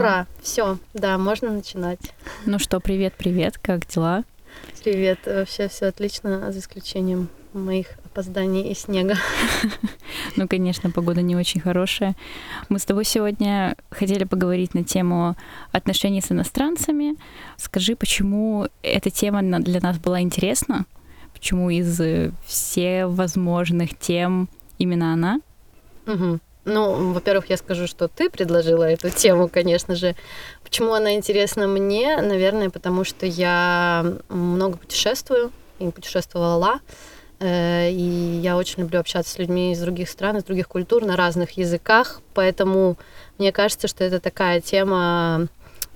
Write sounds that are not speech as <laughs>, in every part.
Ура, все, да, можно начинать. Ну что, привет, привет, как дела? Привет, вообще все отлично, за исключением моих опозданий и снега. <laughs> Ну, конечно, погода не очень хорошая. Мы с тобой сегодня хотели поговорить на тему отношений с иностранцами. Скажи, почему эта тема для нас была интересна? Почему из всех возможных тем именно она? Угу. Ну, во-первых, я скажу, что ты предложила эту тему, конечно же. Почему она интересна мне? Наверное, потому что я много путешествую и путешествовала. Э, и я очень люблю общаться с людьми из других стран, из других культур на разных языках. Поэтому мне кажется, что это такая тема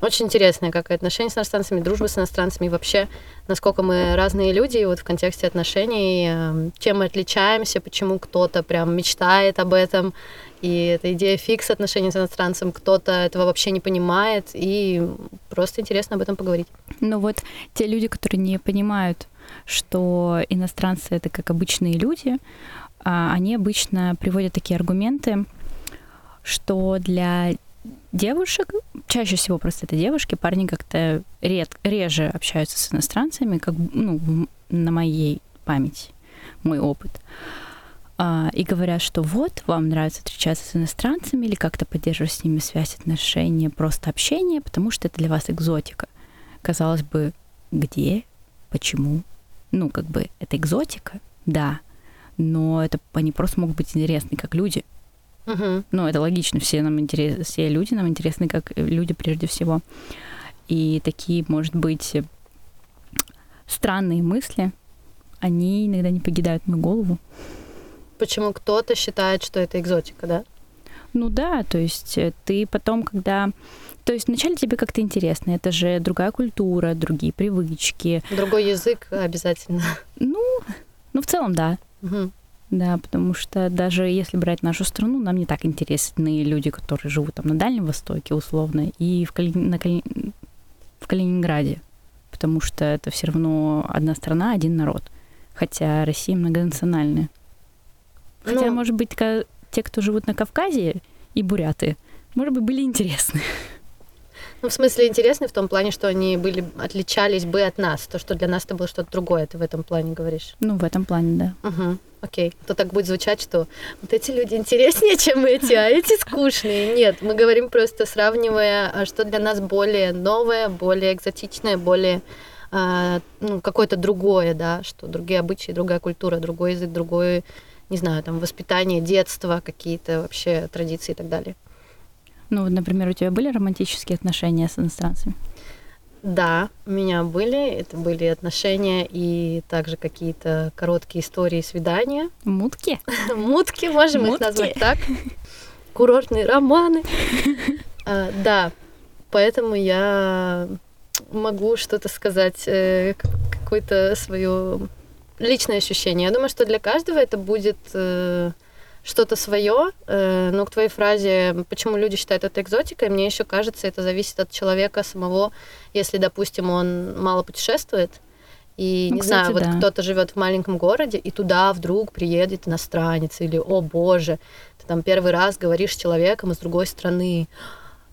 очень интересная, как и отношения с иностранцами, дружба с иностранцами, и вообще, насколько мы разные люди, и вот в контексте отношений, эм, чем мы отличаемся, почему кто-то прям мечтает об этом, и эта идея фикс отношений с иностранцем, кто-то этого вообще не понимает, и просто интересно об этом поговорить. Ну вот те люди, которые не понимают, что иностранцы это как обычные люди, а, они обычно приводят такие аргументы, что для девушек, чаще всего просто это девушки, парни как-то ред, реже общаются с иностранцами, как ну, на моей памяти, мой опыт. А, и говорят, что вот, вам нравится встречаться с иностранцами или как-то поддерживать с ними связь, отношения, просто общение, потому что это для вас экзотика. Казалось бы, где, почему? Ну, как бы, это экзотика, да, но это они просто могут быть интересны как люди. Угу. Ну, это логично, все нам интересны, все люди нам интересны как люди прежде всего. И такие, может быть, странные мысли, они иногда не покидают мою голову. Почему кто-то считает, что это экзотика, да? Ну да, то есть э, ты потом, когда... То есть вначале тебе как-то интересно, это же другая культура, другие привычки. Другой язык обязательно. Ну, ну в целом, да. Угу. Да, потому что даже если брать нашу страну, нам не так интересны люди, которые живут там на Дальнем Востоке, условно, и в, Кали... на Кали... в Калининграде, потому что это все равно одна страна, один народ. Хотя Россия многонациональная. Хотя, ну, может быть, те, кто живут на Кавказе и буряты, может быть, были интересны. Ну, в смысле, интересны в том плане, что они были, отличались бы от нас. То, что для нас это было что-то другое, ты в этом плане говоришь. Ну, в этом плане, да. Угу. Окей. То так будет звучать, что вот эти люди интереснее, чем эти, а эти скучные. Нет, мы говорим просто сравнивая, а что для нас более новое, более экзотичное, более а, ну, какое-то другое, да, что другие обычаи, другая культура, другой язык, другое, не знаю, там, воспитание, детство, какие-то вообще традиции и так далее. Ну, вот, например, у тебя были романтические отношения с иностранцами? Да, у меня были. Это были отношения и также какие-то короткие истории свидания. Мутки? <laughs> Мутки, можем их назвать так. Курортные романы. <laughs> А, да, поэтому я могу что-то сказать, э, какое-то свое личное ощущение. Я думаю, что для каждого это будет э, что-то свое, э, но к твоей фразе, почему люди считают это экзотикой, мне еще кажется, это зависит от человека самого, если, допустим, он мало путешествует, и, ну, не кстати, знаю, да. вот кто-то живет в маленьком городе, и туда вдруг приедет иностранец, или, о боже, ты там первый раз говоришь с человеком из другой страны,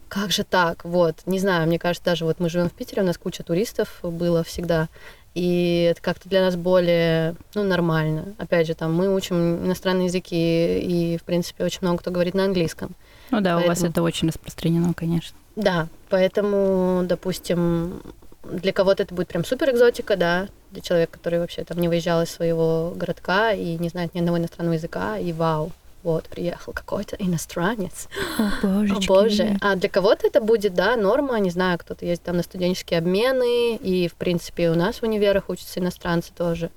как же так, вот, не знаю, мне кажется, даже вот мы живем в Питере, у нас куча туристов было всегда, и это как-то для нас более, ну, нормально. Опять же, там, мы учим иностранные языки, и, в принципе, очень много кто говорит на английском. Ну да, поэтому... у вас это очень распространено, конечно. Да, поэтому, допустим, для кого-то это будет прям супер экзотика, да, для человека, который вообще там не выезжал из своего городка и не знает ни одного иностранного языка, и вау, вот, приехал какой-то иностранец. О, боже. О, боже. А для кого-то это будет, да, норма, не знаю, кто-то ездит там на студенческие обмены, и, в принципе, у нас в универах учатся иностранцы тоже.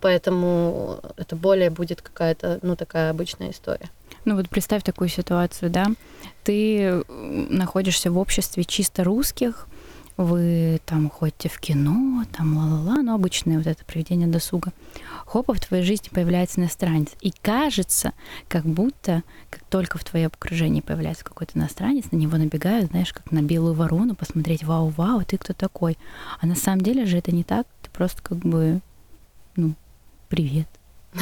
Поэтому это более будет какая-то, ну, такая обычная история. Ну вот представь такую ситуацию, да, ты находишься в обществе чисто русских, вы там ходите в кино, там ла-ла-ла, ну, обычное вот это проведение досуга. Хопа, в твоей жизни появляется иностранец. И кажется, как будто, как только в твоем окружении появляется какой-то иностранец, на него набегают, знаешь, как на белую ворону, посмотреть, вау-вау, ты кто такой? А на самом деле же это не так, ты просто как бы, ну, привет. <laughs>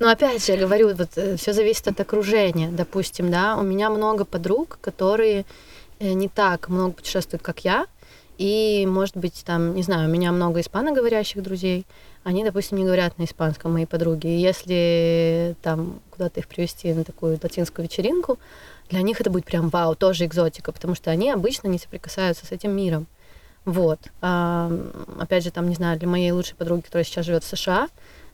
Но опять же, я говорю, вот э, все зависит от окружения. Допустим, да, у меня много подруг, которые не так много путешествуют, как я, и, может быть, там, не знаю, у меня много испаноговорящих друзей, они, допустим, не говорят на испанском, мои подруги. И если там куда-то их привести на такую латинскую вечеринку, для них это будет прям вау, тоже экзотика, потому что они обычно не соприкасаются с этим миром. Вот. А, опять же, там, не знаю, для моей лучшей подруги, которая сейчас живет в США,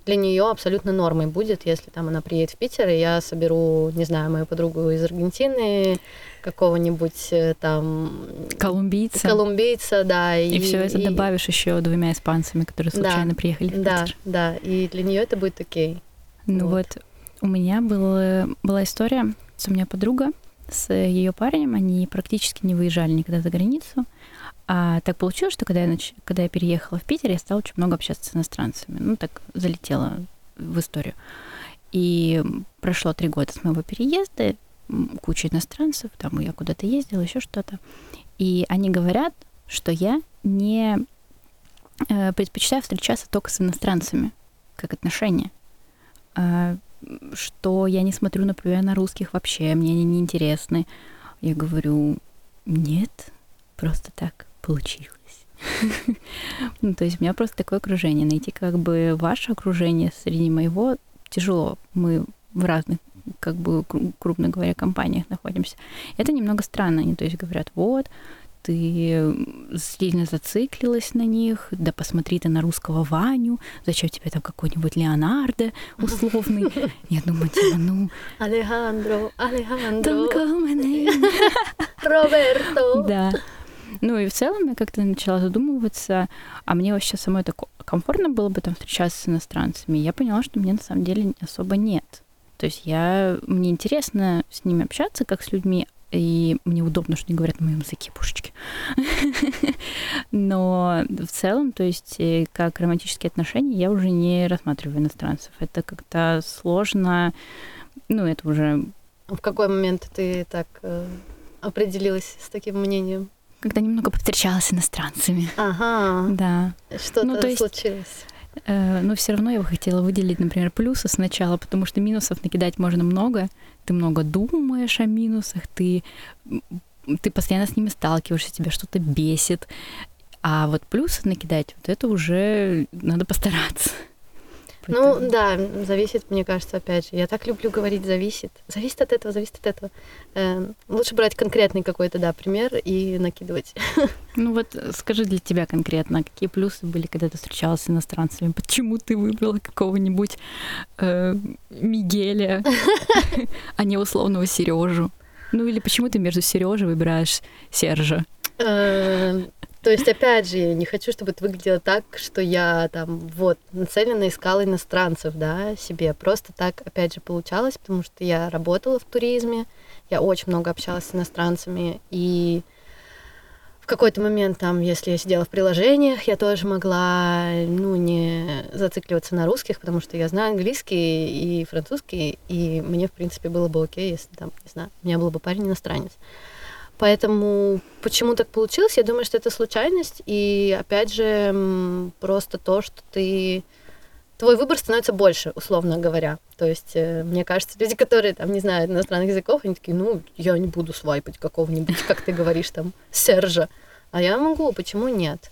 для нее абсолютно нормой будет, если там она приедет в Питер, и я соберу, не знаю, мою подругу из Аргентины, какого-нибудь э, там колумбийца, колумбийца, да, и, и все это и... добавишь еще двумя испанцами, которые случайно да, приехали в да, Питер. Да, и для нее это будет окей. Ну вот, вот у меня был, была история, у меня подруга с ее парнем, они практически не выезжали никогда за границу. А так получилось, что когда я, нач... когда я переехала в Питер, я стала очень много общаться с иностранцами. Ну, так залетела в историю. И прошло три года с моего переезда, куча иностранцев, там я куда-то ездила, еще что-то. И они говорят, что я не э, предпочитаю встречаться только с иностранцами, как отношения. Э, что я не смотрю, например, на русских вообще, мне они не интересны. Я говорю, нет, просто так получилось. <laughs> ну, то есть у меня просто такое окружение. Найти как бы ваше окружение среди моего тяжело. Мы в разных как бы, крупно говоря, компаниях находимся. Это немного странно. Они, то есть, говорят, вот, ты сильно зациклилась на них, да посмотри ты на русского Ваню, зачем тебе там какой-нибудь Леонардо условный. <laughs> Я думаю, типа, ну... Алехандро, Алехандро. <laughs> Роберто. Да. Ну и в целом я как-то начала задумываться, а мне вообще самой так комфортно было бы там встречаться с иностранцами. Я поняла, что мне на самом деле особо нет. То есть я, мне интересно с ними общаться, как с людьми, и мне удобно, что они говорят на моем языке, пушечки. <laughs> Но в целом, то есть э, как романтические отношения, я уже не рассматриваю иностранцев. Это как-то сложно, ну, это уже... В какой момент ты так э, определилась с таким мнением? Когда немного повстречалась с иностранцами. Ага. Да. Что-то ну, то есть, случилось. Э, но все равно я бы хотела выделить, например, плюсы сначала, потому что минусов накидать можно много. Ты много думаешь о минусах, ты, ты постоянно с ними сталкиваешься, тебя что-то бесит. А вот плюсы накидать, вот это уже надо постараться. Ну да, зависит, мне кажется, опять же. Я так люблю говорить зависит. Зависит от этого, зависит от этого. Э, лучше брать конкретный какой-то, да, пример и накидывать. <laughs> Ну вот скажи для тебя конкретно, какие плюсы были, когда ты встречалась с иностранцами? Почему ты выбрала какого-нибудь э, Мигеля, а не условного Сережу? Ну или почему ты между Сережей выбираешь Сержа? То есть, опять же, я не хочу, чтобы это выглядело так, что я там вот нацеленно искала иностранцев, да, себе. Просто так, опять же, получалось, потому что я работала в туризме, я очень много общалась с иностранцами, и в какой-то момент там, если я сидела в приложениях, я тоже могла, ну, не зацикливаться на русских, потому что я знаю английский и французский, и мне, в принципе, было бы окей, если там, не знаю, у меня был бы парень иностранец. Поэтому почему так получилось, я думаю, что это случайность. И опять же, просто то, что ты твой выбор становится больше, условно говоря. То есть, э, мне кажется, люди, которые там не знают иностранных языков, они такие, ну, я не буду свайпать какого-нибудь, как ты говоришь, там, Сержа. А я могу, почему нет?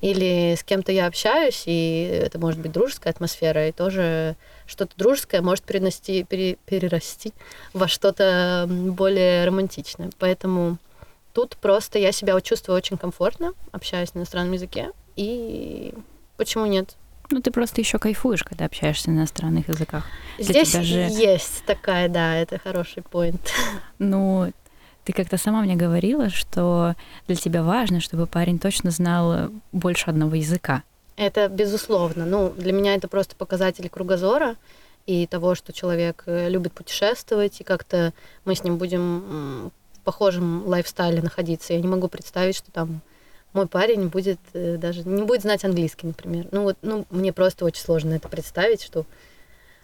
Или с кем-то я общаюсь, и это может быть дружеская атмосфера, и тоже что-то дружеское может перенести, пере, перерасти во что-то более романтичное. Поэтому тут просто я себя чувствую очень комфортно, общаюсь на иностранном языке, и почему нет? Ну, ты просто еще кайфуешь, когда общаешься на иностранных языках. Здесь же... есть такая, да, это хороший поинт. <laughs> Ну, ты как-то сама мне говорила, что для тебя важно, чтобы парень точно знал больше одного языка. Это безусловно. Ну, для меня это просто показатель кругозора и того, что человек э, любит путешествовать, и как-то мы с ним будем похожем лайфстайле находиться. Я не могу представить, что там мой парень будет э, даже не будет знать английский, например. Ну вот, ну мне просто очень сложно это представить, что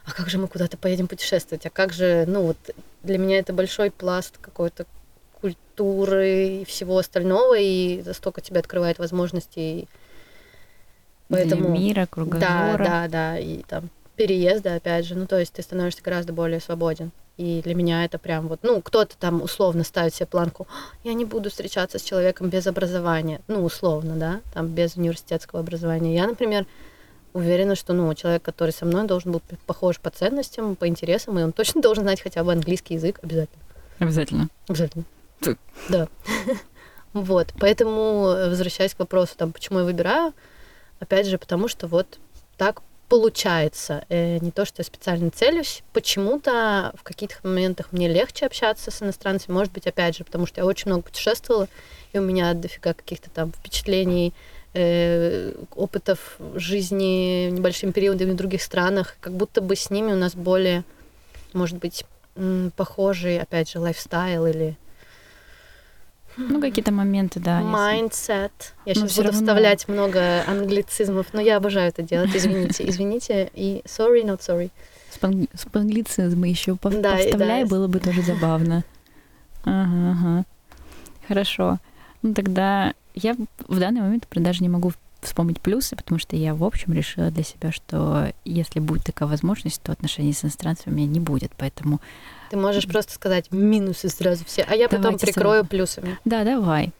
а как же мы куда-то поедем путешествовать, а как же, ну вот для меня это большой пласт какой-то культуры и всего остального, и столько тебе открывает возможностей. Поэтому, Для мира, кругозора. Да, да, да, и там переезда, опять же, ну то есть ты становишься гораздо более свободен. И для меня это прям вот, ну, кто-то там условно ставит себе планку, я не буду встречаться с человеком без образования, ну, условно, да, там, без университетского образования. Я, например, уверена, что, ну, человек, который со мной, должен быть похож по ценностям, по интересам, и он точно <laughs> должен знать хотя бы английский язык обязательно. Обязательно. Обязательно. Ты. Да. <laughs> Вот, поэтому, э, возвращаясь к вопросу, там, почему я выбираю, опять же, потому что вот так получается. Э, не то, что я специально целюсь. Почему-то в каких-то моментах мне легче общаться с иностранцами. Может быть, опять же, потому что я очень много путешествовала, и у меня дофига каких-то там впечатлений, э, опытов жизни небольшими периодами в других странах. Как будто бы с ними у нас более, может быть, похожий, опять же, лайфстайл или ну, какие-то моменты, да. Mindset. Я сейчас буду равно... вставлять много англицизмов, но я обожаю это делать. Извините, <laughs> извините. И sorry, not sorry. Спанглицизмы еще по да, повставляй, да. было бы тоже забавно. Ага, ага. Хорошо. Ну тогда я в данный момент даже не могу вспомнить плюсы, потому что я, в общем, решила для себя, что если будет такая возможность, то отношений с иностранцами у меня не будет. Поэтому ты можешь просто сказать минусы сразу все, а я потом Давайте прикрою сразу. плюсами. Да, давай.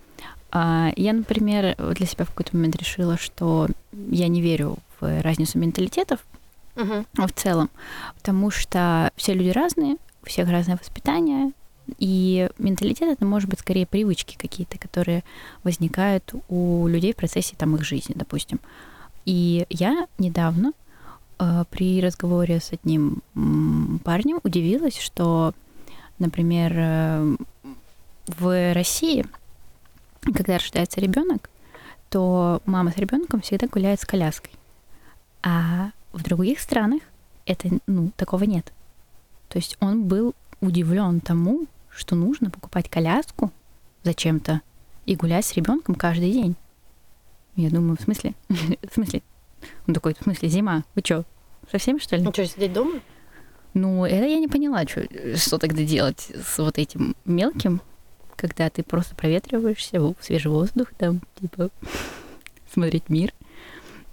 А, я, например, для себя в какой-то момент решила, что я не верю в разницу менталитетов угу. в целом, потому что все люди разные, у всех разное воспитание, и менталитет это может быть скорее привычки какие-то, которые возникают у людей в процессе там их жизни, допустим. И я недавно при разговоре с одним парнем удивилась, что, например, э, в России, когда рождается ребенок, то мама с ребенком всегда гуляет с коляской. А в других странах это, ну, такого нет. То есть он был удивлен тому, что нужно покупать коляску зачем-то и гулять с ребенком каждый день. Я думаю, в смысле? <laughs> в смысле? Он такой, в смысле, зима? Вы что, совсем что ли? Ну что, сидеть дома? Ну, это я не поняла, что, что тогда делать с вот этим мелким, когда ты просто проветриваешься в свежий воздух, там, типа, <laughs> смотреть мир.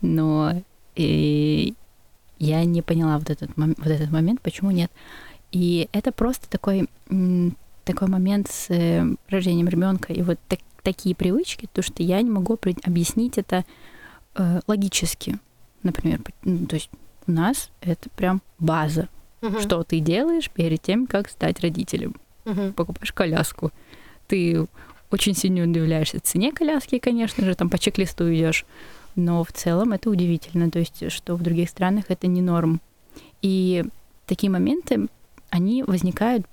Но и я не поняла вот этот, вот этот момент, почему нет. И это просто такой такой момент с э, рождением ребенка и вот так, такие привычки, то что я не могу объяснить это э, логически, например, ну, то есть у нас это прям база, угу. что ты делаешь перед тем, как стать родителем, угу. покупаешь коляску, ты очень сильно удивляешься цене коляски, конечно же, там по чек-листу идешь, но в целом это удивительно, то есть что в других странах это не норм. И такие моменты они возникают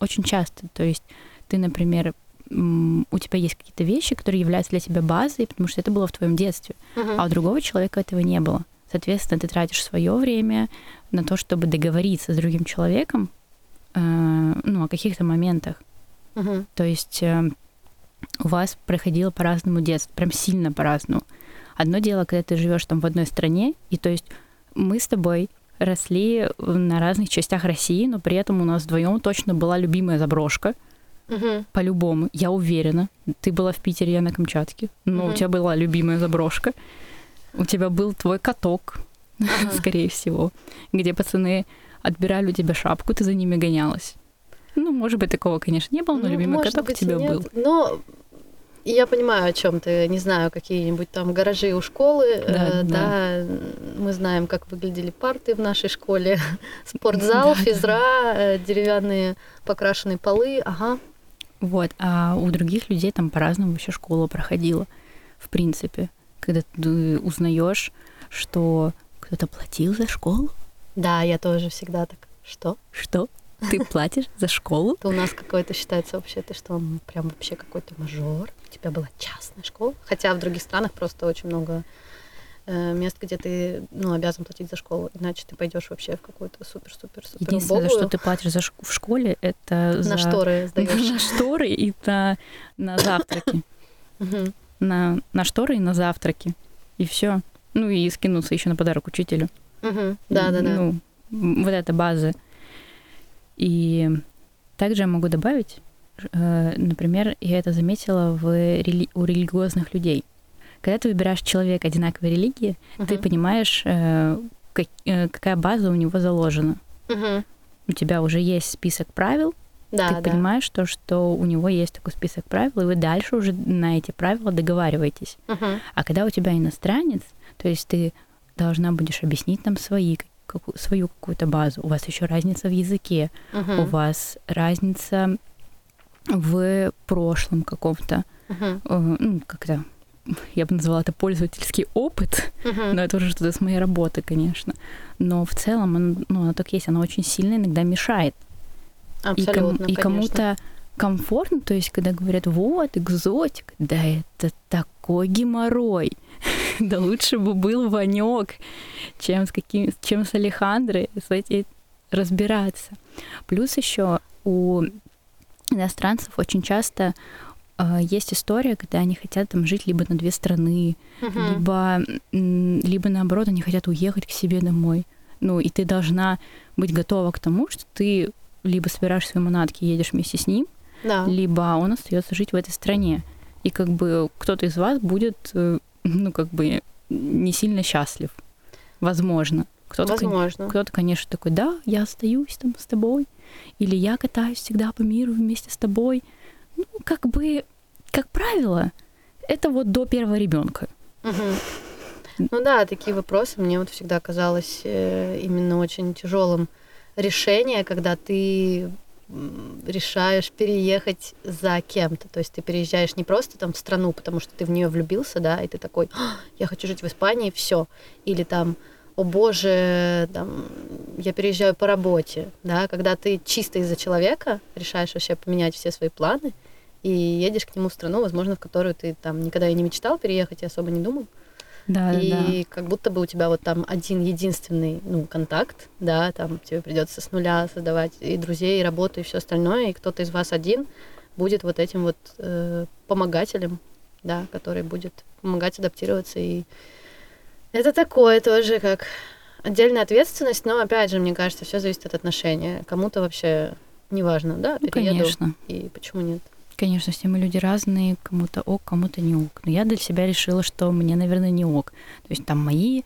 очень часто. То есть ты, например, у тебя есть какие-то вещи, которые являются для тебя базой, потому что это было в твоем детстве, uh-huh. а у другого человека этого не было. Соответственно, ты тратишь свое время на то, чтобы договориться с другим человеком, э, ну, о каких-то моментах. Uh-huh. То есть э, у вас проходило по-разному детство, прям сильно по-разному. Одно дело, когда ты живешь там в одной стране, и то есть мы с тобой росли на разных частях России, но при этом у нас вдвоем точно была любимая заброшка. Угу. По-любому, я уверена. Ты была в Питере, я на Камчатке, но угу. у тебя была любимая заброшка. У тебя был твой каток, ага. скорее всего, где пацаны отбирали у тебя шапку, ты за ними гонялась. Ну, может быть, такого, конечно, не было, но ну, любимый каток быть, у тебя нет. был. Но я понимаю, о чем ты, не знаю, какие-нибудь там гаражи у школы, да, э, да. да, мы знаем, как выглядели парты в нашей школе, <laughs> спортзал, да, физра, да. Э, деревянные покрашенные полы, ага. Вот, а у других людей там по-разному вообще школа проходила, в принципе, когда ты узнаешь, что кто-то платил за школу. Да, я тоже всегда так. Что? Что? Ты <laughs> платишь за школу? Это у нас какой-то считается вообще, ты что, прям вообще какой-то мажор. У тебя была частная школа. Хотя в других странах просто очень много э, мест, где ты ну, обязан платить за школу, иначе ты пойдешь вообще в какую-то супер-супер-супер Единственное, за что ты платишь за в школе, это на за... шторы <laughs> сдаешь. На шторы и на, на завтраки. На, на шторы и на завтраки. И все. Ну и скинуться еще на подарок учителю. Да, да, да. Ну, вот эта база. И также я могу добавить, э, например, я это заметила в рели- у религиозных людей. Когда ты выбираешь человека одинаковой религии, uh-huh. ты понимаешь, э, как, э, какая база у него заложена. Uh-huh. у тебя уже есть список правил, Да, ты да. понимаешь то, что у него есть такой список правил, и вы дальше уже на эти правила договариваетесь. Мгм. А когда у тебя иностранец, то есть ты должна будешь объяснить нам свои, каку- свою какую-то базу. У вас еще разница в языке, Мгм. у вас разница в прошлом каком-то, э, ну, как-то, я бы назвала это пользовательский опыт, Мгм. но это уже что-то с моей работы, конечно. Но в целом, он, ну, оно так есть, оно очень сильно иногда мешает. И, ком- Абсолютно, и кому-то комфортно, то есть когда говорят, вот, экзотик, да это такой геморрой. <laughs> да лучше бы был Ванек, чем с каким, чем с Алехандрой с эти разбираться. Плюс еще у иностранцев очень часто э, есть история, когда они хотят там жить либо на две страны, Мгм. либо, либо наоборот, они хотят уехать к себе домой. Ну, и ты должна быть готова к тому, что ты либо собираешь свои манатки и едешь вместе с ним, Да. либо он остается жить в этой стране. И как бы кто-то из вас будет, э, ну, как бы не сильно счастлив. Возможно. Кто-то, Возможно. кто-то, конечно, такой, да, я остаюсь там с тобой, или я катаюсь всегда по миру вместе с тобой. Ну, как бы, как правило, это вот до первого ребенка. Ну да, такие вопросы мне вот всегда казалось э, именно очень тяжелым решение, когда ты решаешь переехать за кем-то. То есть ты переезжаешь не просто там в страну, потому что ты в нее влюбился, да, и ты такой, «А, я хочу жить в Испании, все. Или там, о боже, там, я переезжаю по работе, да, когда ты чисто из-за человека решаешь вообще поменять все свои планы и едешь к нему в страну, возможно, в которую ты там никогда и не мечтал переехать и особо не думал. Да, и да. как будто бы у тебя вот там один единственный, ну, контакт, да, там тебе придется с нуля создавать и друзей, и работу, и все остальное, и кто-то из вас один будет вот этим вот э, помогателем, да, который будет помогать адаптироваться. И это такое тоже, как отдельная ответственность, но опять же, мне кажется, все зависит от отношения. Кому-то вообще неважно, да, Ну, перееду, конечно. и почему нет. Конечно, все мы люди разные, кому-то ок, кому-то не ок. Но я для себя решила, что мне, наверное, не ок. То есть там мои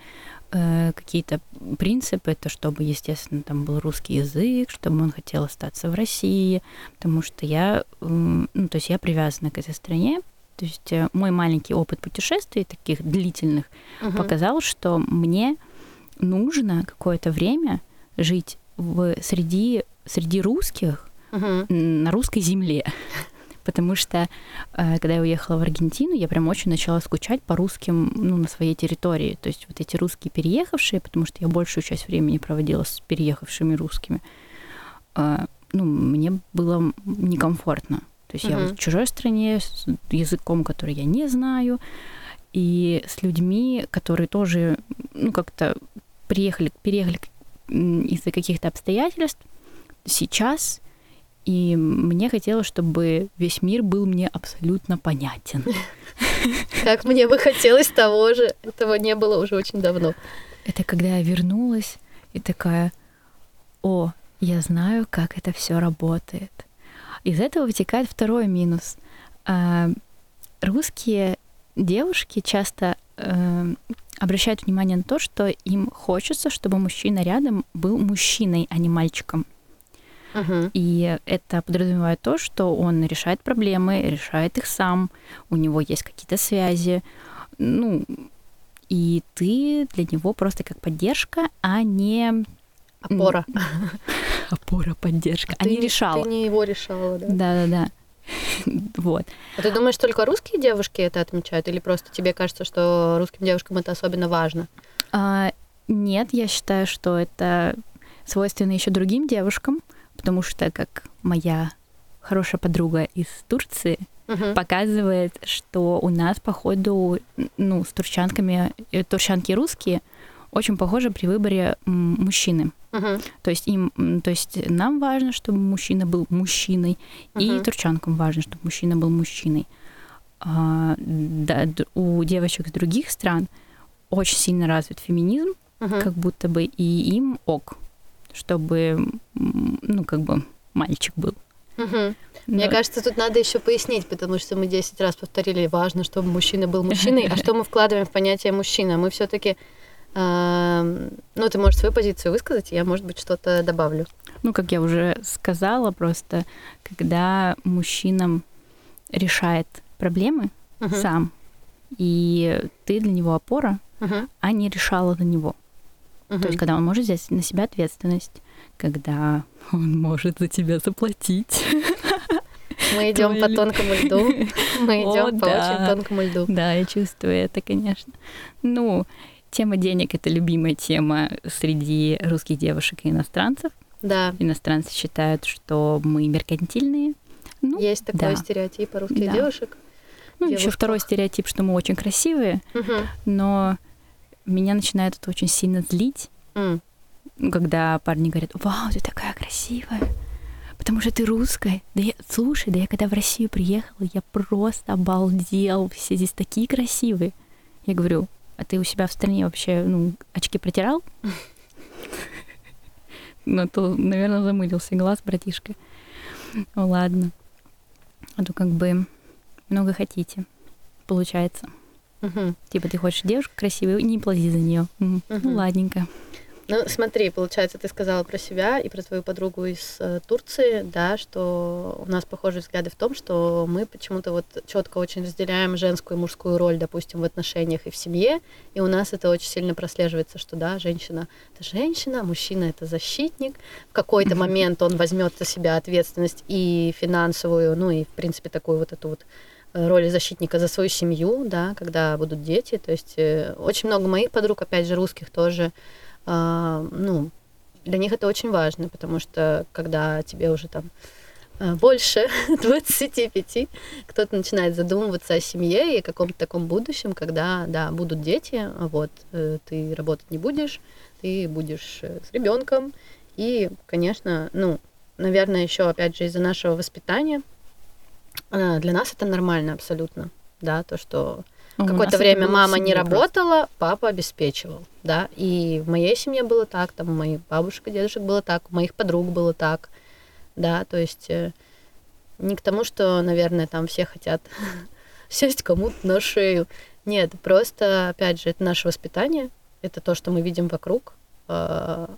э, какие-то принципы, это чтобы, естественно, там был русский язык, чтобы он хотел остаться в России, потому что я, м, ну, то есть я привязана к этой стране. То есть э, мой маленький опыт путешествий, таких длительных, Мгм. показал, что мне нужно какое-то время жить в, среди, среди русских, м, на русской земле. Потому что, э, когда я уехала в Аргентину, я прям очень начала скучать по русским, ну, на своей территории. То есть вот эти русские переехавшие, потому что я большую часть времени проводила с переехавшими русскими, э, ну, мне было некомфортно. То есть я Мгм. вот в чужой стране, с языком, который я не знаю, и с людьми, которые тоже, ну, как-то приехали, переехали из-за каких-то обстоятельств сейчас, и мне хотелось, чтобы весь мир был мне абсолютно понятен. Как мне бы хотелось того же, этого не было уже очень давно. Это когда я вернулась и такая, о, я знаю, как это все работает. Из этого вытекает второй минус. А, Русские девушки часто э, обращают внимание на то, что им хочется, чтобы мужчина рядом был мужчиной, а не мальчиком. Мгм. И это подразумевает то, что он решает проблемы, решает их сам, у него есть какие-то связи, ну, и ты для него просто как поддержка, а не Опора. <laughs> опора, поддержка, а Ты не решала. Ты не его решала, да? Да-да-да. <laughs> Вот. А ты думаешь, только русские девушки это отмечают? Или просто тебе кажется, что русским девушкам это особенно важно? А, нет, я считаю, что это свойственно еще другим девушкам, потому что, как моя хорошая подруга из Турции Мгм. показывает, что у нас, походу, ну, с турчанками, э, турчанки русские очень похожи при выборе мужчины. Мгм. То есть им, то есть нам важно, чтобы мужчина был мужчиной, и Мгм. турчанкам важно, чтобы мужчина был мужчиной. А, да, у девочек из других стран очень сильно развит феминизм, Мгм. как будто бы и им ок, чтобы, ну, как бы мальчик был. Мне Но- кажется, тут надо еще пояснить, потому что мы 10 раз повторили, важно, чтобы мужчина был мужчиной, а <laughs> что мы вкладываем в понятие мужчина? Мы все-таки А, ну, ты можешь свою позицию высказать, я, может быть, что-то добавлю. Ну, как я уже сказала, просто когда мужчинам решает проблемы uh-huh. сам, и ты для него опора, uh-huh. а не решала за него. То есть, когда он может взять на себя ответственность, когда он может за тебя заплатить. <laughs> Мы идем по тонкому льду. <laughs> Мы идем по очень тонкому льду. Да, я чувствую это, конечно. Ну, тема денег это любимая тема среди русских девушек и иностранцев. Да. Иностранцы считают, что мы меркантильные. Ну, Есть такой да. стереотип русских да. девушек. Ну, еще второй стереотип, что мы очень красивые, угу. но меня начинает это очень сильно злить, mm. когда парни говорят, вау, ты такая красивая, потому что ты русская. Да я, слушай, да я когда в Россию приехала, я просто обалдел, все здесь такие красивые. Я говорю, а ты у себя в стране вообще, ну, очки протирал? <laughs> Ну, то, наверное, замылился глаз, братишка. Ну, ладно. А то как бы много хотите, получается. Угу. Типа ты хочешь девушку красивую, не плати за нее. Угу. Ну ладненько. Ну, смотри, получается, ты сказала про себя и про твою подругу из э, Турции, да, что у нас похожие взгляды в том, что мы почему-то вот четко очень разделяем женскую и мужскую роль, допустим, в отношениях и в семье, и у нас это очень сильно прослеживается, что да, женщина это женщина, мужчина это защитник. В какой-то момент он возьмет на себя ответственность и финансовую, ну и в принципе такую вот эту вот роли защитника за свою семью, да, когда будут дети. То есть э, очень много моих подруг, опять же, русских тоже, э, ну, для них это очень важно, потому что когда тебе уже там э, больше <laughs> 25, кто-то начинает задумываться о семье и о каком-то таком будущем, когда, да, будут дети, вот, э, ты работать не будешь, ты будешь с ребенком, и, конечно, ну, наверное, еще, опять же, из-за нашего воспитания, а, для нас это нормально абсолютно, да, то, что ну, какое-то время мама не работала, папа обеспечивал, да, и в моей семье было так, там у моих бабушек и дедушек было так, у моих подруг было так, да, то есть э, не к тому, что, наверное, там все хотят <laughs> сесть кому-то на шею, нет, просто, опять же, это наше воспитание, это то, что мы видим вокруг, а,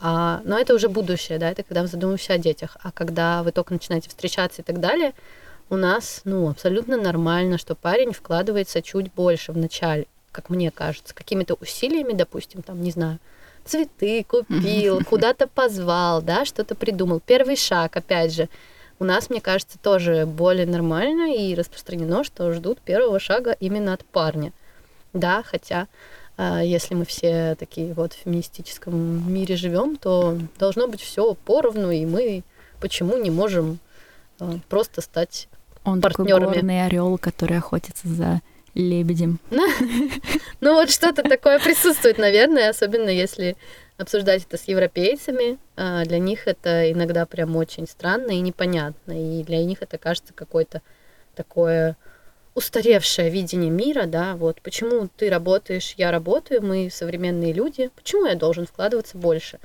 а, но это уже будущее, да, это когда мы задумываемся о детях, а когда вы только начинаете встречаться и так далее, у нас, ну, абсолютно нормально, что парень вкладывается чуть больше в начале, как мне кажется, какими-то усилиями, допустим, там, не знаю, цветы купил, куда-то позвал, да, что-то придумал. Первый шаг, опять же, у нас, мне кажется, тоже более нормально и распространено, что ждут первого шага именно от парня. Да, хотя а, если мы все такие вот в феминистическом мире живем, то должно быть все поровну, и мы почему не можем а, просто стать он партнерами. такой горный орел, который охотится за лебедем. <laughs> Ну вот что-то такое присутствует, наверное, особенно если обсуждать это с европейцами. А, для них это иногда прям очень странно и непонятно. И для них это кажется какое-то такое устаревшее видение мира, да, вот почему ты работаешь, я работаю, мы современные люди, почему я должен вкладываться больше?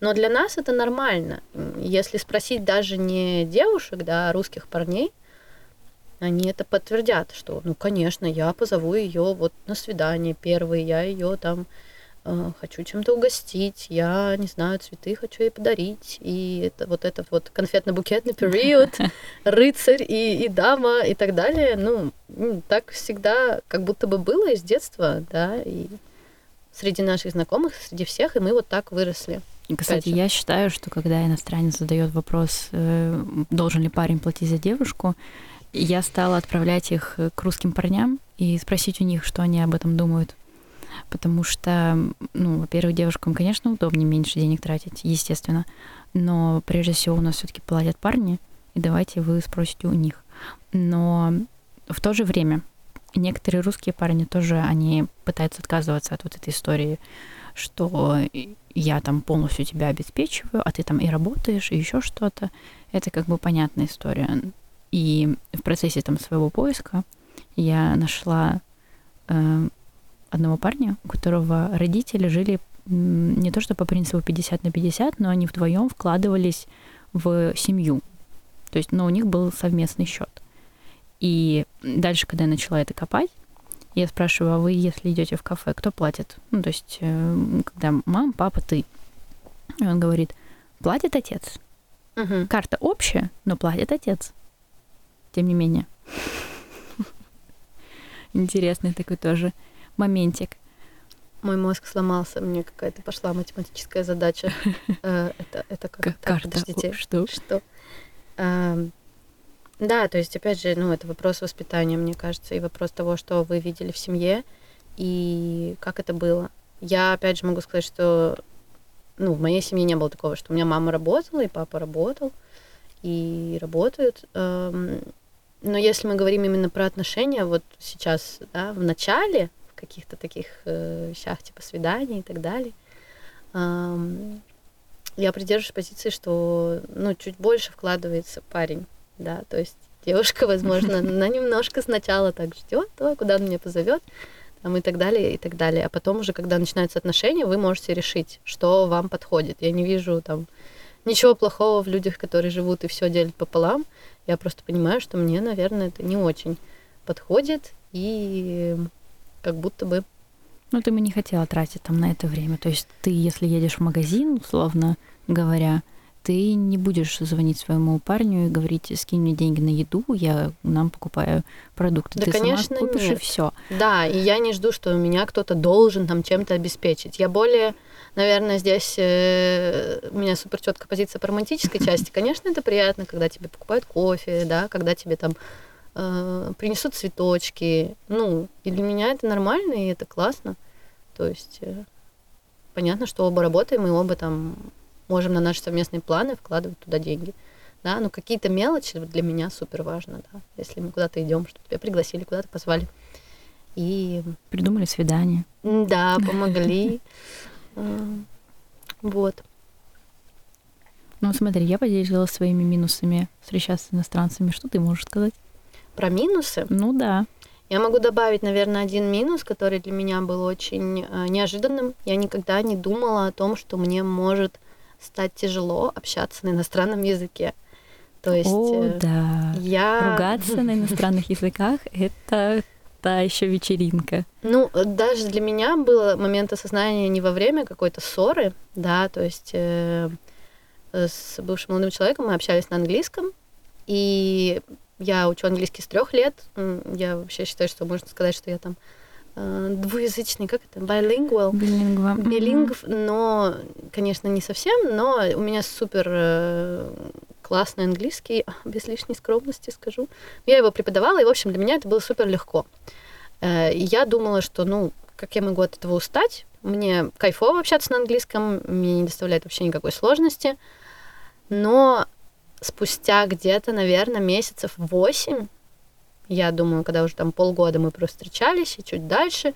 Но для нас это нормально. Если спросить даже не девушек, да, а русских парней, они это подтвердят, что, ну, конечно, я позову ее вот на свидание первый, я ее там э, хочу чем-то угостить, я, не знаю, цветы хочу ей подарить, и это вот этот вот конфетно-букетный <laughs> период, рыцарь и, и дама и так далее, ну, так всегда как будто бы было из детства, да, и среди наших знакомых, среди всех, и мы вот так выросли. И, кстати, я считаю, что когда иностранец задает вопрос, э, должен ли парень платить за девушку, я стала отправлять их э, к русским парням и спросить у них, что они об этом думают. Потому что, ну, во-первых, девушкам, конечно, удобнее меньше денег тратить, естественно. Но прежде всего у нас все-таки платят парни, и давайте вы спросите у них. Но в то же время некоторые русские парни тоже, они пытаются отказываться от вот этой истории, что я там полностью тебя обеспечиваю, а ты там и работаешь, и еще что-то. Это как бы понятная история. И в процессе там своего поиска я нашла э, одного парня, у которого родители жили не то что по принципу 50 на 50, но они вдвоем вкладывались в семью. То есть, но у них был совместный счет. И дальше, когда я начала это копать, Я спрашиваю, а вы, если идете в кафе, кто платит? Ну, то есть, э, когда мама, папа, ты. И он говорит, платит отец. Мгм. Карта общая, но платит отец. Тем не менее. Интересный такой тоже моментик. Мой мозг сломался, мне какая-то пошла математическая задача. <laughs> Э, Это, это как? Карта. Что? Что? Да, то есть, опять же, ну, это вопрос воспитания, мне кажется, и вопрос того, что вы видели в семье, и как это было. Я, опять же, могу сказать, что, ну, в моей семье не было такого, что у меня мама работала, и папа работал, и работают. Эм, Но если мы говорим именно про отношения, вот сейчас, да, в начале, в каких-то таких э, вещах, типа свиданий и так далее, эм, я придерживаюсь позиции, что, ну, чуть больше вкладывается парень, да, то есть девушка, возможно, <laughs> она немножко сначала так ждет, о, куда он меня позовет, там, и так далее, и так далее. А потом уже, когда начинаются отношения, вы можете решить, что вам подходит. Я не вижу там ничего плохого в людях, которые живут и все делят пополам. Я просто понимаю, что мне, наверное, это не очень подходит, и как будто бы Ну, ты бы не хотела тратить там на это время. То есть ты, если едешь в магазин, условно говоря, ты не будешь звонить своему парню и говорить, скинь мне деньги на еду, я нам покупаю продукты. Да, ты конечно, сама купишь и нет. все. Да, и я не жду, что меня кто-то должен там чем-то обеспечить. Я более, наверное, здесь э, у меня супер четкая позиция по романтической <laughs> части. Конечно, это приятно, когда тебе покупают кофе, да, когда тебе там э, принесут цветочки. Ну, и для меня это нормально, и это классно. То есть э, понятно, что оба работаем, и оба там можем на наши совместные планы вкладывать туда деньги. Да, но какие-то мелочи для меня супер важно, да. Если мы куда-то идем, чтобы тебя пригласили, куда-то позвали. И Придумали свидание. да, <laughs> помогли. М, Вот. Ну, смотри, я поделилась своими минусами встречаться с иностранцами. Что ты можешь сказать? Про минусы. Ну да. Я могу добавить, наверное, один минус, который для меня был очень э, неожиданным. Я никогда не думала о том, что мне может стать тяжело общаться на иностранном языке. То есть О, э, да. я... Ругаться на иностранных языках — это та еще вечеринка. Ну, даже для меня был момент осознания не во время какой-то ссоры, да, то есть э, с бывшим молодым человеком мы общались на английском, и я учу английский с трех лет. Я вообще считаю, что можно сказать, что я там двуязычный, как это, bilingual. Билингва. Билингв, но, конечно, не совсем, но у меня супер э, классный английский, <laughs> без лишней скромности скажу. Я его преподавала, и, в общем, для меня это было супер легко. Э, я думала, что, ну, как я могу от этого устать? Мне кайфово общаться на английском, мне не доставляет вообще никакой сложности. Но спустя где-то, наверное, месяцев восемь, я думаю, когда уже там полгода мы просто встречались, и чуть дальше,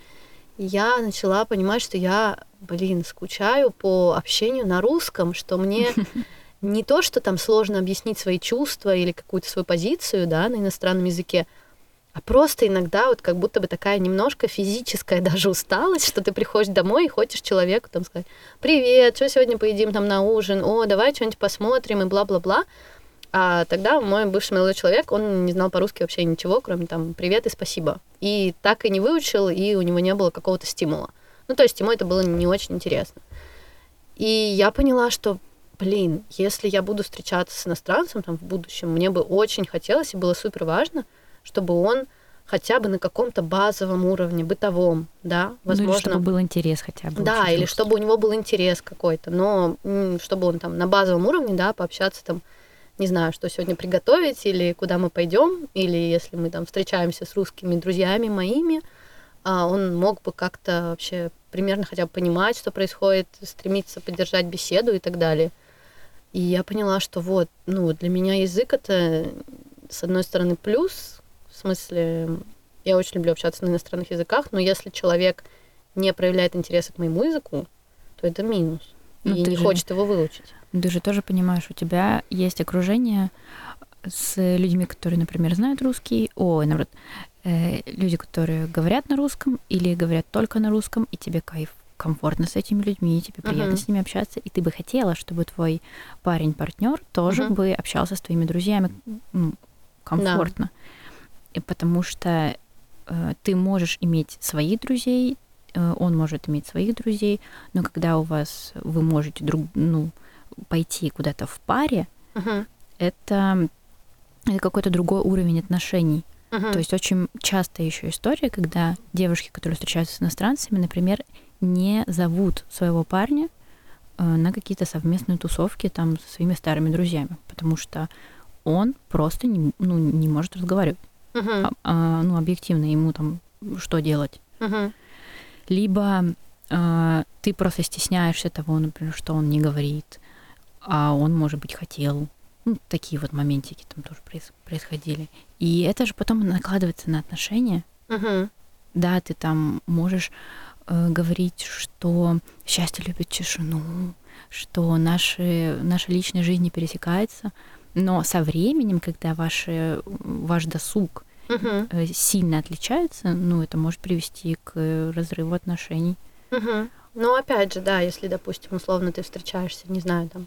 я начала понимать, что я, блин, скучаю по общению на русском, что мне <laughs> не то, что там сложно объяснить свои чувства или какую-то свою позицию, да, на иностранном языке, а просто иногда вот как будто бы такая немножко физическая <laughs> даже усталость, что ты приходишь домой и хочешь человеку там сказать, привет, что сегодня поедим там на ужин, о, давай что-нибудь посмотрим и бла-бла-бла. А тогда мой бывший молодой человек, он не знал по-русски вообще ничего, кроме там привет и спасибо. И так и не выучил, и у него не было какого-то стимула. Ну, то есть ему это было не очень интересно. И я поняла, что, блин, если я буду встречаться с иностранцем там в будущем, мне бы очень хотелось и было супер важно, чтобы он хотя бы на каком-то базовом уровне, бытовом, да, Ну, или возможно, чтобы был интерес хотя бы. да, или чтобы у него был интерес какой-то, но чтобы он там на базовом уровне, да, пообщаться там, не знаю, что сегодня приготовить, или куда мы пойдем, или если мы там встречаемся с русскими друзьями моими, а, он мог бы как-то вообще примерно хотя бы понимать, что происходит, стремиться поддержать беседу и так далее. И я поняла, что вот, ну, для меня язык это, с одной стороны, плюс, в смысле, я очень люблю общаться на иностранных языках, но если человек не проявляет интереса к моему языку, то это минус. Ну, и не же- хочет его выучить. Ты же тоже понимаешь, у тебя есть окружение с людьми, которые, например, знают русский, ой, наоборот, э, люди, которые говорят на русском или говорят только на русском, и тебе кайф комфортно с этими людьми, тебе приятно Мгм. с ними общаться, и ты бы хотела, чтобы твой парень-партнер тоже Мгм. бы общался с твоими друзьями ну, комфортно. И потому что э, ты можешь иметь своих друзей, э, он может иметь своих друзей, но когда у вас вы можете друг, ну, пойти куда-то в паре, Мгм. это, это какой-то другой уровень отношений. Мгм. То есть очень часто еще история, когда девушки, которые встречаются с иностранцами, например, не зовут своего парня э, на какие-то совместные тусовки там со своими старыми друзьями, потому что он просто не, ну, не может разговаривать. Мгм. А- а, ну, объективно ему там что делать. Мгм. Либо э, ты просто стесняешься того, например, что он не говорит, а он, может быть, хотел. Ну, такие вот моментики там тоже проис- происходили. И это же потом накладывается на отношения. Мгм. Да, ты там можешь э, говорить, что счастье любит тишину, что наши, наша личная жизнь не пересекается, но со временем, когда ваши, ваш досуг э, сильно отличается, ну, это может привести к разрыву отношений. Мгм. Ну, опять же, да, если, допустим, условно ты встречаешься, не знаю, там,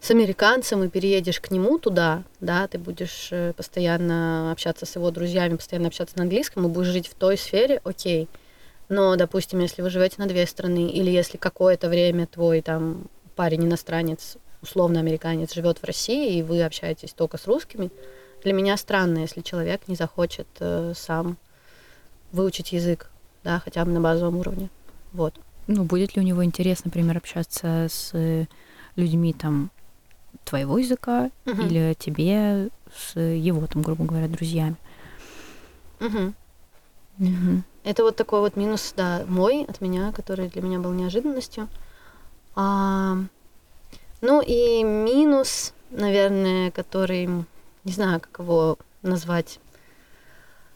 с американцем и переедешь к нему туда, да, ты будешь э, постоянно общаться с его друзьями, постоянно общаться на английском и будешь жить в той сфере, окей. Но, допустим, если вы живете на две страны, или если какое-то время твой там парень иностранец, условно американец, живет в России, и вы общаетесь только с русскими, для меня странно, если человек не захочет э, сам выучить язык, да, хотя бы на базовом уровне. Вот. Ну, будет ли у него интерес, например, общаться с э, людьми там твоего языка Мгм. или тебе с его, там, грубо говоря, друзьями. Мгм. Мгм. Это вот такой вот минус, да, мой от меня, который для меня был неожиданностью. А, ну и минус, наверное, который, не знаю, как его назвать,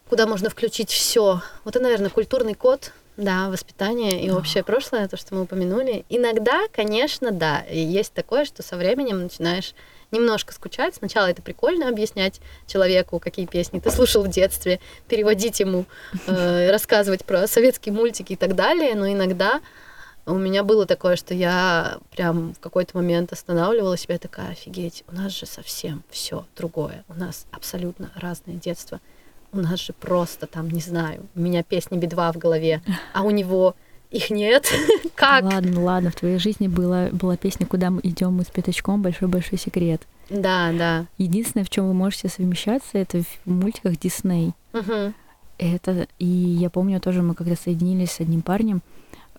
куда можно включить все. Вот это, наверное, культурный код, да, воспитание и Да. общее прошлое, то, что мы упомянули. Иногда, конечно, да, есть такое, что со временем начинаешь немножко скучать. Сначала это прикольно объяснять человеку, какие песни ты слушал в детстве, переводить ему, э, <laughs> рассказывать про советские мультики и так далее, но иногда у меня было такое, что я прям в какой-то момент останавливала себя такая, офигеть, у нас же совсем все другое, у нас абсолютно разное детство, у нас же просто там, не знаю, у меня песни Би-2 в голове, а у него их нет. <laughs> Как? Ладно, ладно, в твоей жизни была, была песня «Куда мы идем мы с пятачком. Большой-большой секрет». Да, да. Единственное, в чем вы можете совмещаться, это в мультиках Дисней. Это и я помню тоже мы когда соединились с одним парнем,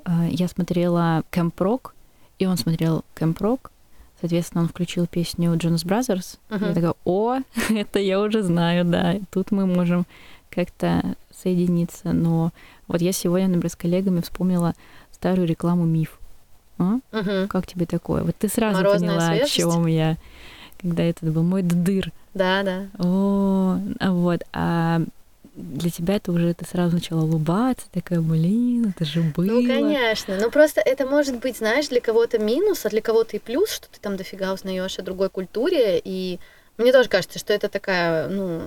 э, я смотрела Кэмп Рок, и он смотрел Кэмп Рок. Соответственно, он включил песню Jonas Brothers. Мгм. Я такая, о, <laughs> это я уже знаю, да. Тут мы можем как-то соединиться. Но вот я сегодня, например, с коллегами вспомнила старую рекламу Миф. А? Мгм. Как тебе такое? Вот ты сразу Морозная поняла, о свежесть? чем я, когда это был мой дыр. Да, да. О, а вот, а для тебя это уже ты сразу начала улыбаться, такая, блин, это же было. Ну, конечно. Ну, просто это может быть, знаешь, для кого-то минус, а для кого-то и плюс, что ты там дофига узнаешь о другой культуре. И мне тоже кажется, что это такая, ну,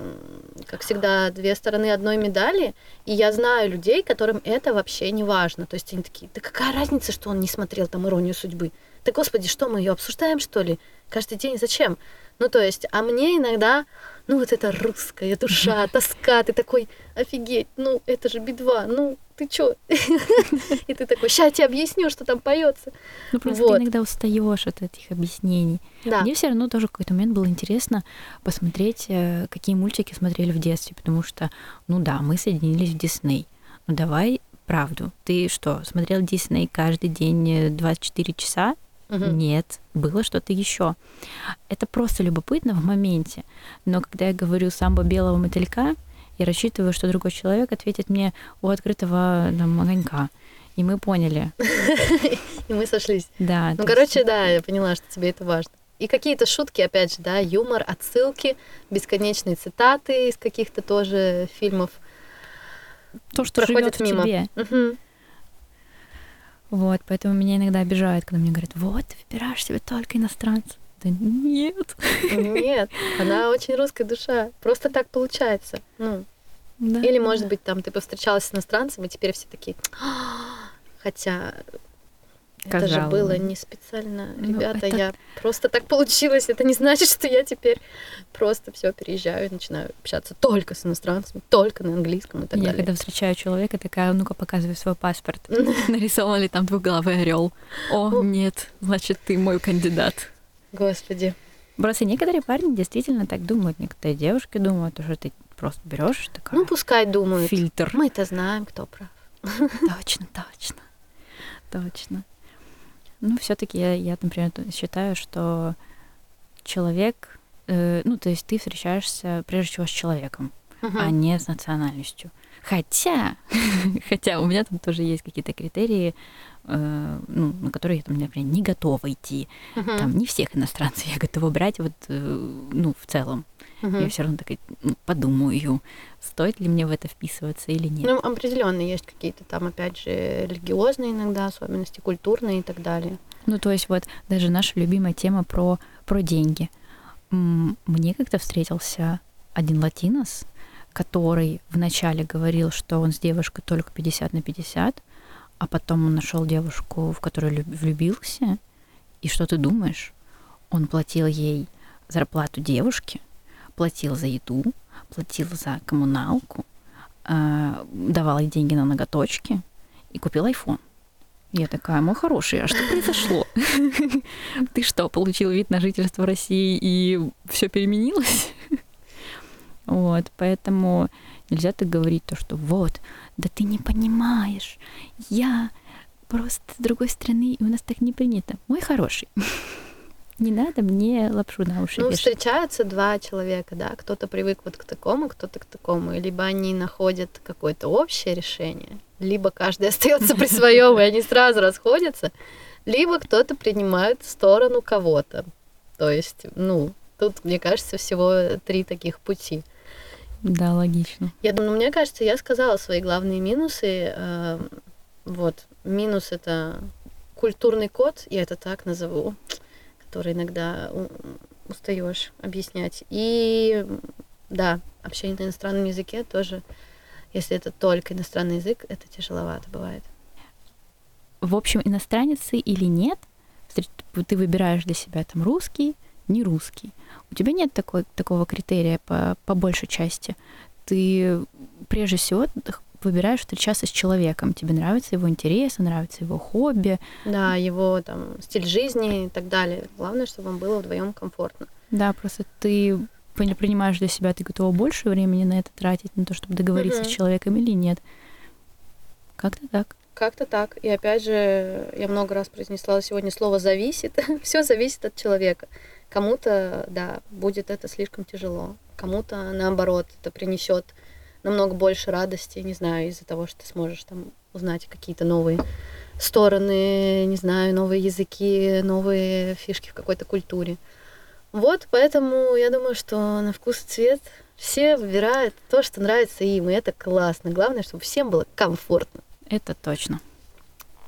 как всегда, две стороны одной медали. И я знаю людей, которым это вообще не важно. То есть они такие, да какая разница, что он не смотрел там «Иронию судьбы»? Да, господи, что мы ее обсуждаем, что ли? Каждый день зачем? Ну, то есть, а мне иногда, ну, вот эта русская душа, тоска, ты такой, офигеть, ну, это же Би-2, ну, ты чё? <laughs> И ты такой, сейчас я тебе объясню, что там поется. Ну, просто вот. ты иногда устаешь от этих объяснений. Да. Мне все равно тоже в какой-то момент было интересно посмотреть, э, какие мультики смотрели в детстве, потому что, ну да, мы соединились в Дисней. Ну давай правду. Ты что, смотрел Дисней каждый день э, 24 часа? Мгм. Нет, было что-то еще. Это просто любопытно в моменте. Но когда я говорю самбо белого мотылька, я рассчитываю, что другой человек ответит мне у открытого там, огонька. И мы поняли. <laughs> И мы сошлись. Да. Ну, короче, да, я поняла, что тебе это важно. И какие-то шутки, опять же, да, юмор, отсылки, бесконечные цитаты из каких-то тоже фильмов то, что проходят живет в мимо. тебе. Мгм. Вот, поэтому меня иногда обижает, когда мне говорят, вот, ты выбираешь себе только иностранцев. Да нет. Нет, она очень русская душа. Просто так получается. Ну, Да. Или, может быть, там ты повстречалась с иностранцем, и теперь все такие. «А». Хотя Это же было не специально, ну, ребята, это... я просто так получилось. Это не значит, что я теперь просто все переезжаю и начинаю общаться только с иностранцами, только на английском и так я далее. Я когда встречаю человека, такая, ну-ка показывай свой паспорт. <laughs> Нарисован ли там двуглавый орел? О, нет, значит, ты мой кандидат. Господи. Просто некоторые парни действительно так думают, некоторые девушки думают, что ты просто берешь такая. Ну, пускай думают. Фильтр. Мы-то знаем, кто прав. Точно, точно. Точно. Ну, все-таки я, я, например, считаю, что человек, э, ну, то есть ты встречаешься прежде всего с человеком, uh-huh. а не с национальностью. Хотя, <laughs> хотя у меня там тоже есть какие-то критерии, э, ну, на которые я, там, например, не готова идти. Uh-huh. Там не всех иностранцев я готова брать, вот, э, ну, в целом. Uh-huh. Я все равно такая ну, подумаю, стоит ли мне в это вписываться или нет. Ну, определенно есть какие-то там, опять же, религиозные иногда особенности, культурные и так далее. Ну, то есть вот даже наша любимая тема про, про деньги. Мне как-то встретился один латинос, который вначале говорил, что он с девушкой только 50 на 50, а потом он нашел девушку, в которую влюбился, и что ты думаешь? Он платил ей зарплату девушки, платил за еду, платил за коммуналку, э, давал ей деньги на ноготочки и купил iPhone. Я такая, мой хороший, а что произошло? <laughs> Ты что, получил вид на жительство в России и все переменилось? <laughs> Вот, поэтому нельзя так говорить то, что вот, да ты не понимаешь, я просто с другой страны, и у нас так не принято. Мой хороший. <laughs> Не надо мне лапшу на уши Ну, вешать. встречаются два человека, да, кто-то привык вот к такому, кто-то к такому, и либо они находят какое-то общее решение, либо каждый <laughs> остается при своем, и они сразу расходятся, либо кто-то принимает сторону кого-то. То есть, ну, тут, мне кажется, всего три таких пути. Да, логично. Я думаю, ну, мне кажется, я сказала свои главные минусы. Э, вот, минус это культурный код, я это так назову который иногда устаешь объяснять. И да, общение на иностранном языке тоже, если это только иностранный язык, это тяжеловато бывает. В общем, иностранец или нет, ты выбираешь для себя там русский, не русский. У тебя нет такой, такого критерия по, по большей части. Ты прежде всего выбираешь встречаться с человеком. Тебе нравятся его интересы, нравится его хобби. Да, его там стиль жизни и так далее. Главное, чтобы вам было вдвоем комфортно. Да, просто ты принимаешь для себя, ты готова больше времени на это тратить, на то, чтобы договориться угу. с человеком или нет. Как-то так. Как-то так. И опять же, я много раз произнесла сегодня слово зависит. <laughs> Все зависит от человека. Кому-то, да, будет это слишком тяжело. Кому-то, наоборот, это принесет намного больше радости, не знаю, из-за того, что ты сможешь там узнать какие-то новые стороны, не знаю, новые языки, новые фишки в какой-то культуре. Вот, поэтому я думаю, что на вкус и цвет все выбирают то, что нравится им, и это классно. Главное, чтобы всем было комфортно. Это точно.